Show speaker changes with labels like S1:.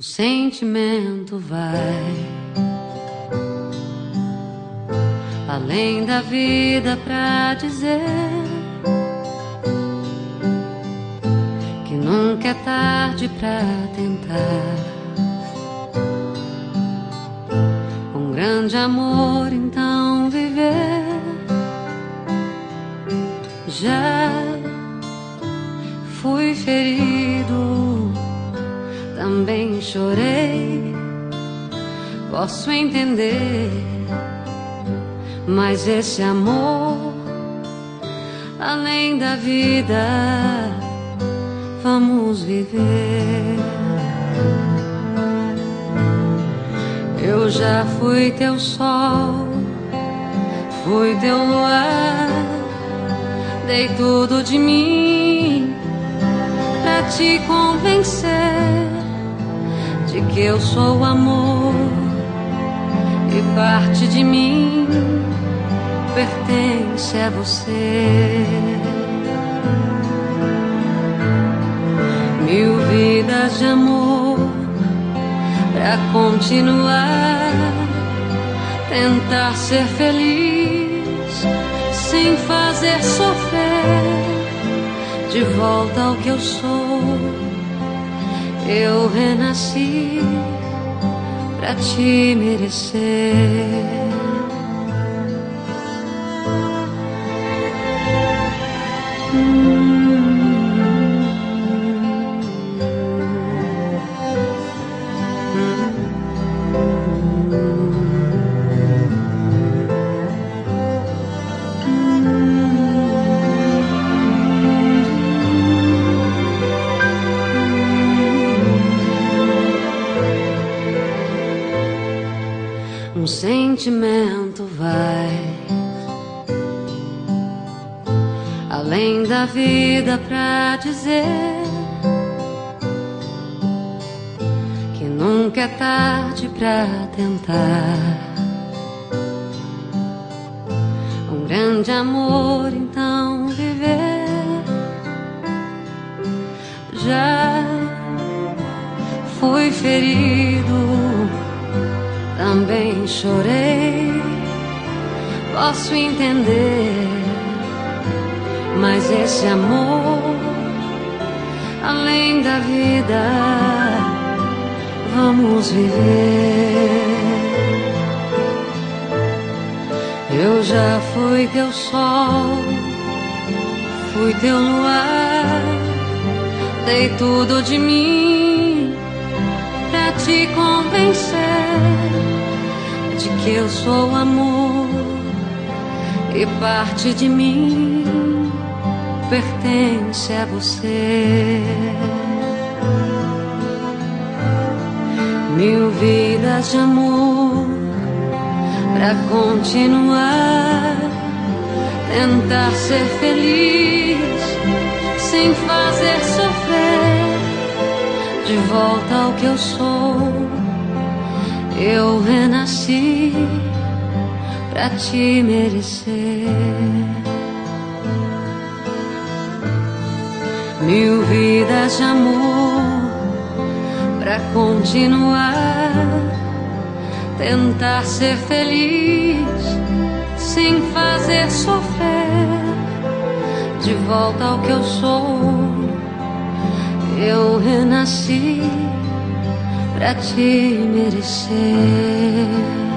S1: O sentimento vai além da vida pra dizer que nunca é tarde pra tentar. Um grande amor, então viver já fui ferido também chorei. Posso entender, mas esse amor, além da vida, vamos viver. Eu já fui teu sol, fui teu luar, dei tudo de mim pra te convencer de que eu sou amor e parte de mim pertence a você. Mil vidas de amor pra continuar, tentar ser feliz sem fazer sofrer. De volta ao que eu sou eu renasci pra te merecer. Um sentimento vai além da vida pra dizer que nunca é tarde pra tentar. Um grande amor então viver já fui ferido também chorei. Posso entender, mas esse amor, além da vida, vamos viver. Eu já fui teu sol, fui teu luar, dei tudo de mim pra te convencer de que eu sou amor e parte de mim pertence a você. Mil vidas de amor pra continuar, tentar ser feliz sem fazer sofrer. De volta ao que eu sou eu renasci pra te merecer. Mil vidas de amor pra continuar, tentar ser feliz sem fazer sofrer. De volta ao que eu sou, eu renasci pra te merecer.